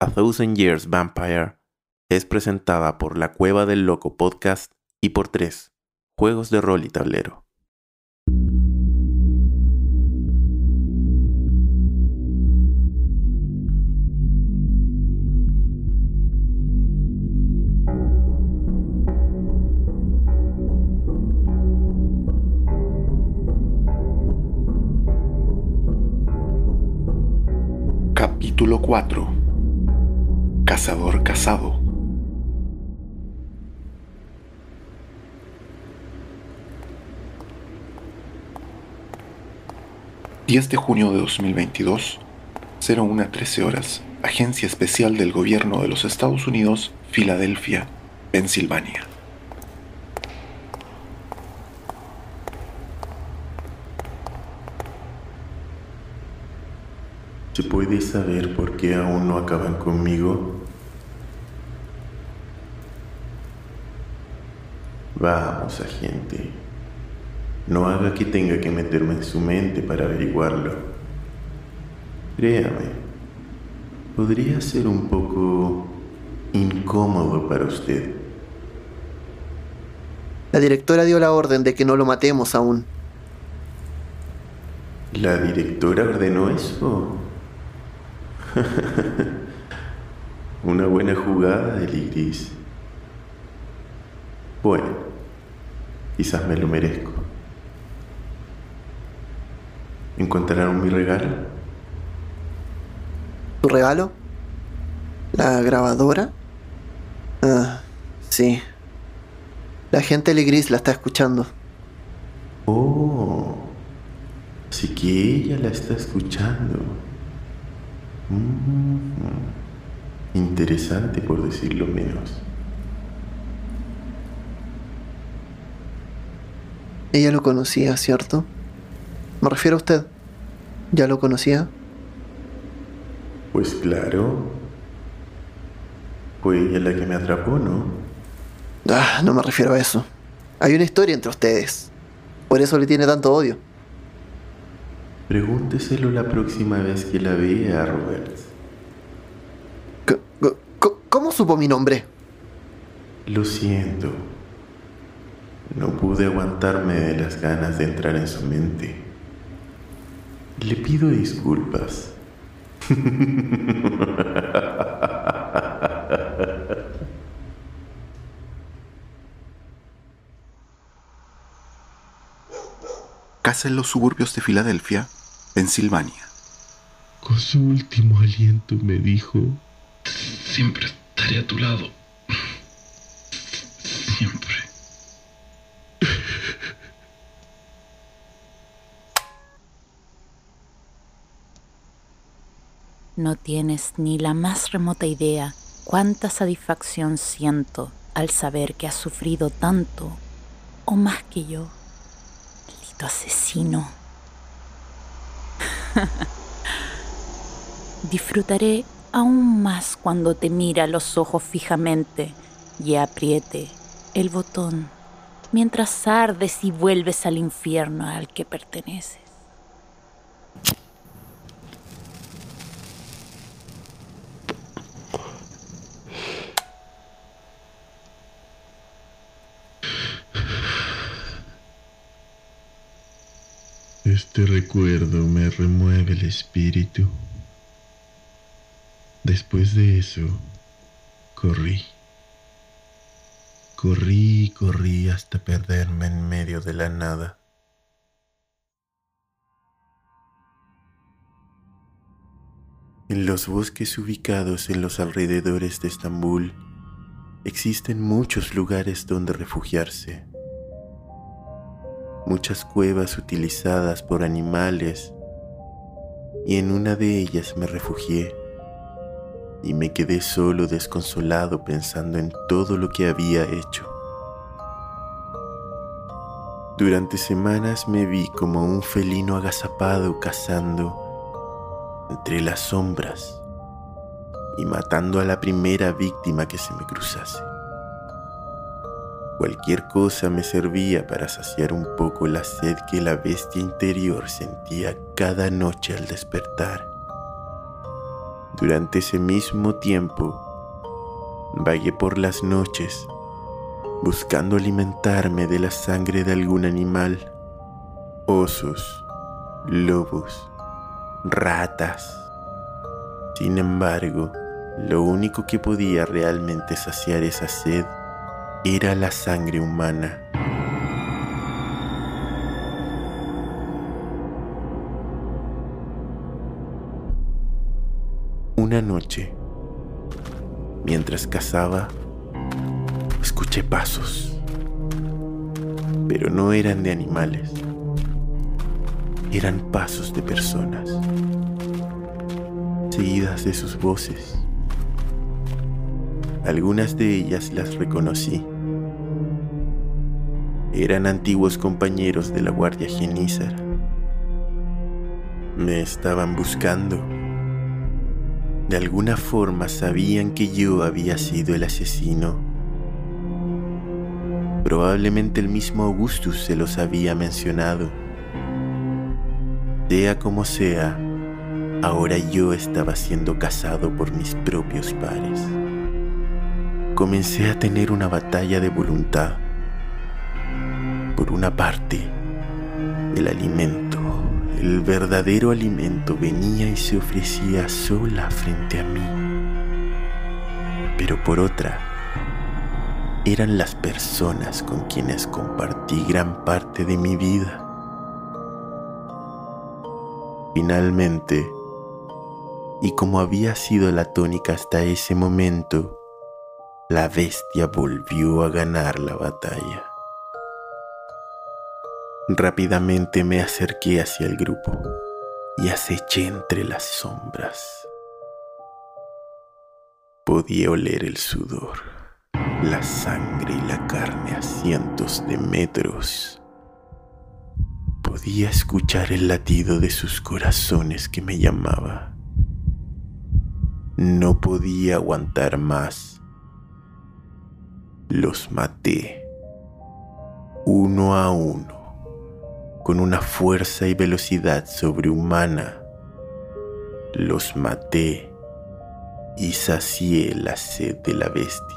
A Thousand Years Vampire es presentada por La Cueva del Loco Podcast y por tres Juegos de Rol y Tablero. Capítulo 4 Cazador Casado ...10 de junio de 2022... ...01 13 horas... ...Agencia Especial del Gobierno de los Estados Unidos... ...Filadelfia, Pensilvania... ¿Se puede saber por qué aún no acaban conmigo? Vamos, agente. No haga que tenga que meterme en su mente para averiguarlo. Créame, podría ser un poco incómodo para usted. La directora dio la orden de que no lo matemos aún. ¿La directora ordenó eso? Una buena jugada de Ligris. Bueno, quizás me lo merezco. ¿Encontraron mi regalo? ¿Tu regalo? ¿La grabadora? Ah, sí. La gente Ligris la está escuchando. Oh, así que ella la está escuchando. Mm, interesante por decirlo menos. Ella lo conocía, ¿cierto? Me refiero a usted. ¿Ya lo conocía? Pues claro. Fue ella la que me atrapó, ¿no? Ah, no me refiero a eso. Hay una historia entre ustedes. Por eso le tiene tanto odio. Pregúnteselo la próxima vez que la vea, c- ¿Cómo supo mi nombre? Lo siento. No pude aguantarme de las ganas de entrar en su mente. Le pido disculpas. Casa en los suburbios de Filadelfia, Pensilvania. Con su último aliento me dijo, Siempre estaré a tu lado. No tienes ni la más remota idea cuánta satisfacción siento al saber que has sufrido tanto o más que yo. Maldito asesino. Disfrutaré aún más cuando te mira los ojos fijamente y apriete el botón mientras ardes y vuelves al infierno al que perteneces. Este recuerdo me remueve el espíritu. Después de eso, corrí. Corrí y corrí hasta perderme en medio de la nada. En los bosques ubicados en los alrededores de Estambul existen muchos lugares donde refugiarse. Muchas cuevas utilizadas por animales y en una de ellas me refugié y me quedé solo desconsolado pensando en todo lo que había hecho. Durante semanas me vi como un felino agazapado cazando entre las sombras y matando a la primera víctima que se me cruzase. Cualquier cosa me servía para saciar un poco la sed que la bestia interior sentía cada noche al despertar. Durante ese mismo tiempo, vagué por las noches buscando alimentarme de la sangre de algún animal, osos, lobos, ratas. Sin embargo, lo único que podía realmente saciar esa sed era la sangre humana. Una noche, mientras cazaba, escuché pasos, pero no eran de animales, eran pasos de personas, seguidas de sus voces. Algunas de ellas las reconocí. Eran antiguos compañeros de la Guardia Genízar. Me estaban buscando. De alguna forma sabían que yo había sido el asesino. Probablemente el mismo Augustus se los había mencionado. Sea como sea, ahora yo estaba siendo cazado por mis propios pares comencé a tener una batalla de voluntad. Por una parte, el alimento, el verdadero alimento venía y se ofrecía sola frente a mí. Pero por otra, eran las personas con quienes compartí gran parte de mi vida. Finalmente, y como había sido la tónica hasta ese momento, la bestia volvió a ganar la batalla. Rápidamente me acerqué hacia el grupo y aceché entre las sombras. Podía oler el sudor, la sangre y la carne a cientos de metros. Podía escuchar el latido de sus corazones que me llamaba. No podía aguantar más los maté, uno a uno, con una fuerza y velocidad sobrehumana. Los maté y sacié la sed de la bestia.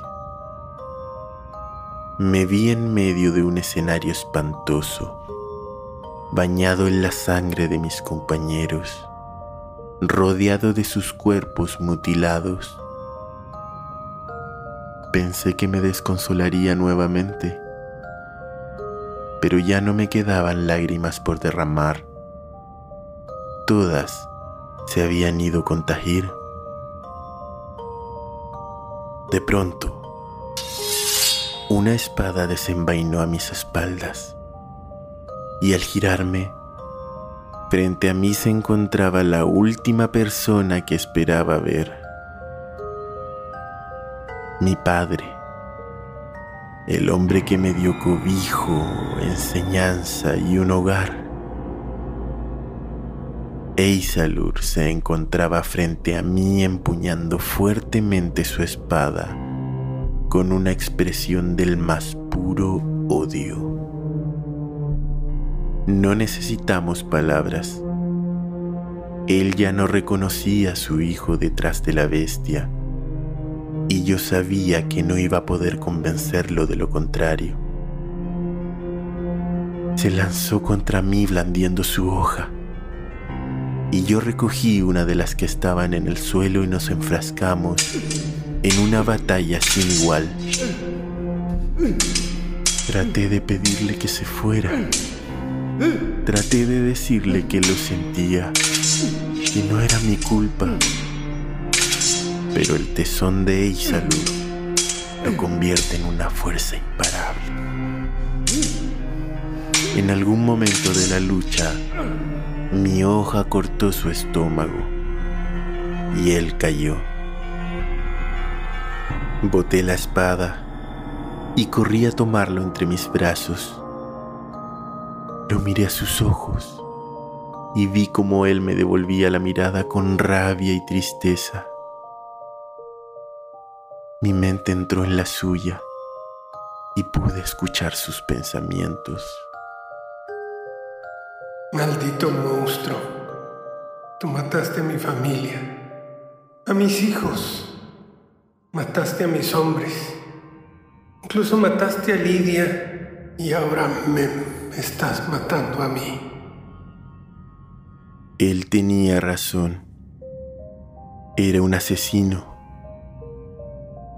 Me vi en medio de un escenario espantoso, bañado en la sangre de mis compañeros, rodeado de sus cuerpos mutilados Pensé que me desconsolaría nuevamente, pero ya no me quedaban lágrimas por derramar. Todas se habían ido con Tahir. De pronto, una espada desenvainó a mis espaldas y al girarme, frente a mí se encontraba la última persona que esperaba ver mi padre, el hombre que me dio cobijo, enseñanza y un hogar. Eisalur se encontraba frente a mí empuñando fuertemente su espada con una expresión del más puro odio. No necesitamos palabras. Él ya no reconocía a su hijo detrás de la bestia y yo sabía que no iba a poder convencerlo de lo contrario. Se lanzó contra mí blandiendo su hoja, y yo recogí una de las que estaban en el suelo y nos enfrascamos en una batalla sin igual. Traté de pedirle que se fuera. Traté de decirle que lo sentía, que no era mi culpa pero el tesón de Eisalud lo convierte en una fuerza imparable. En algún momento de la lucha, mi hoja cortó su estómago y él cayó. Boté la espada y corrí a tomarlo entre mis brazos. Lo miré a sus ojos y vi cómo él me devolvía la mirada con rabia y tristeza. Mi mente entró en la suya y pude escuchar sus pensamientos. Maldito monstruo, tú mataste a mi familia, a mis hijos, mataste a mis hombres, incluso mataste a Lidia y ahora me estás matando a mí. Él tenía razón. Era un asesino.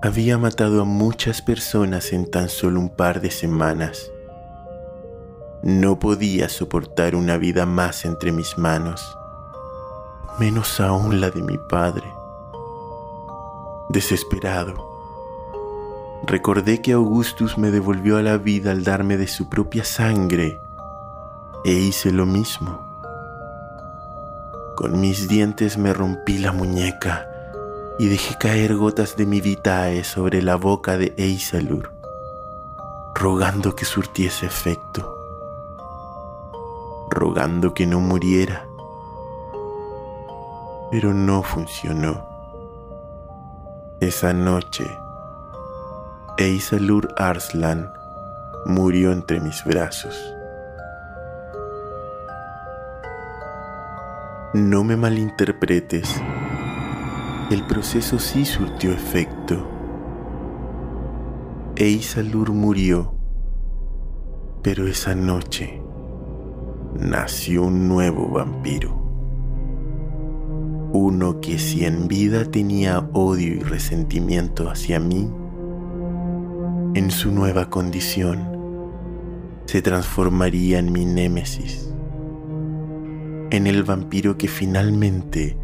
Había matado a muchas personas en tan solo un par de semanas. No podía soportar una vida más entre mis manos, menos aún la de mi padre. Desesperado, recordé que Augustus me devolvió a la vida al darme de su propia sangre e hice lo mismo. Con mis dientes me rompí la muñeca y dejé caer gotas de mi vitae sobre la boca de Eisalur, rogando que surtiese efecto rogando que no muriera. Pero no funcionó. Esa noche, Eisalur Arslan murió entre mis brazos. No me malinterpretes, el proceso sí surtió efecto. Eisalur murió, pero esa noche nació un nuevo vampiro. Uno que si en vida tenía odio y resentimiento hacia mí, en su nueva condición se transformaría en mi némesis, en el vampiro que finalmente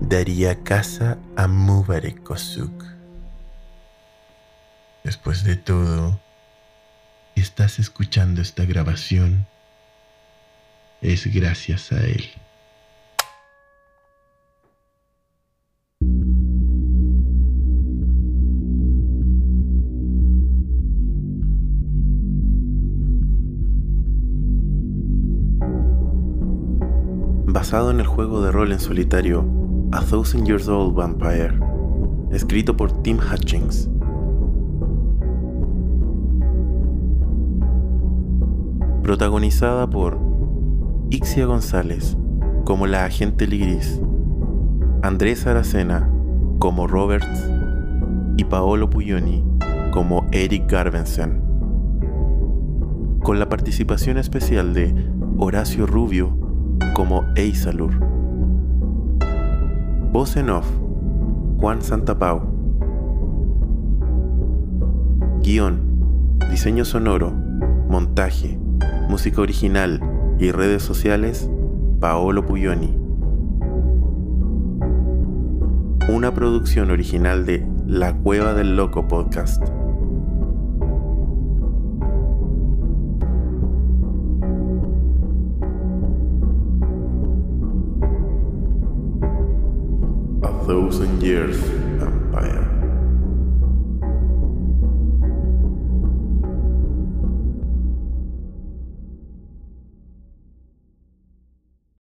daría casa a Mubarak Kosuk. Después de todo, estás escuchando esta grabación es gracias a Él. Basado en el juego de rol en solitario A Thousand Years Old Vampire, escrito por Tim Hutchings. Protagonizada por Ixia González como la agente Ligris, Andrés Aracena como Roberts y Paolo Puglioni como Eric Garbensen, con la participación especial de Horacio Rubio como Eisalur. Voz en off, Juan Santapau. Guión, diseño sonoro, montaje, música original, y redes sociales Paolo Puglioni. Una producción original de La Cueva del Loco Podcast. Thousand Years Empire.